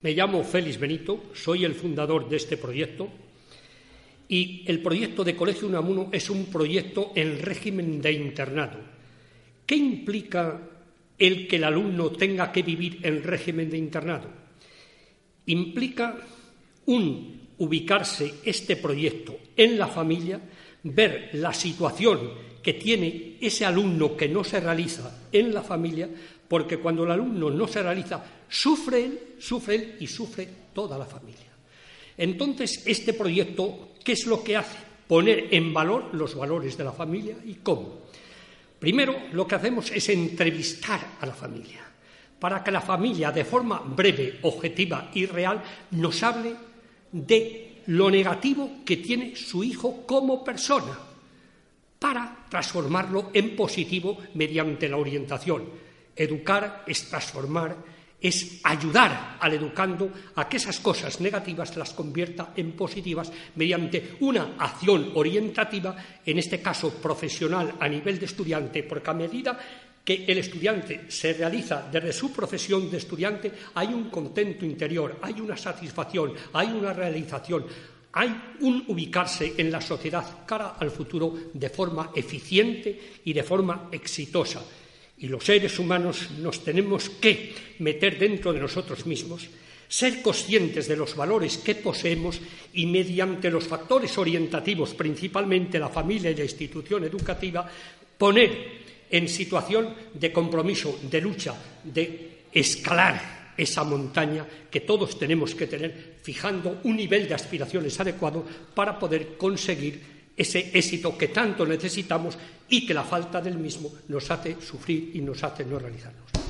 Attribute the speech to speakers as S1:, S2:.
S1: Me llamo Félix Benito, soy el fundador de este proyecto y el proyecto de Colegio Unamuno es un proyecto en régimen de internado. ¿Qué implica el que el alumno tenga que vivir en régimen de internado? Implica un ubicarse este proyecto en la familia, ver la situación que tiene ese alumno que no se realiza en la familia, porque cuando el alumno no se realiza, sufre él, sufre él y sufre toda la familia. Entonces, este proyecto, ¿qué es lo que hace? Poner en valor los valores de la familia y cómo. Primero, lo que hacemos es entrevistar a la familia, para que la familia, de forma breve, objetiva y real, nos hable de lo negativo que tiene su hijo como persona, para transformarlo en positivo mediante la orientación. Educar es transformar, es ayudar al educando a que esas cosas negativas las convierta en positivas mediante una acción orientativa, en este caso profesional a nivel de estudiante, porque a medida que el estudiante se realiza desde su profesión de estudiante, hay un contento interior, hay una satisfacción, hay una realización, hay un ubicarse en la sociedad cara al futuro de forma eficiente y de forma exitosa. Y los seres humanos nos tenemos que meter dentro de nosotros mismos, ser conscientes de los valores que poseemos y mediante los factores orientativos, principalmente la familia y la institución educativa, poner en situación de compromiso, de lucha, de escalar esa montaña que todos tenemos que tener, fijando un nivel de aspiraciones adecuado para poder conseguir ese éxito que tanto necesitamos y que la falta del mismo nos hace sufrir y nos hace no realizarnos.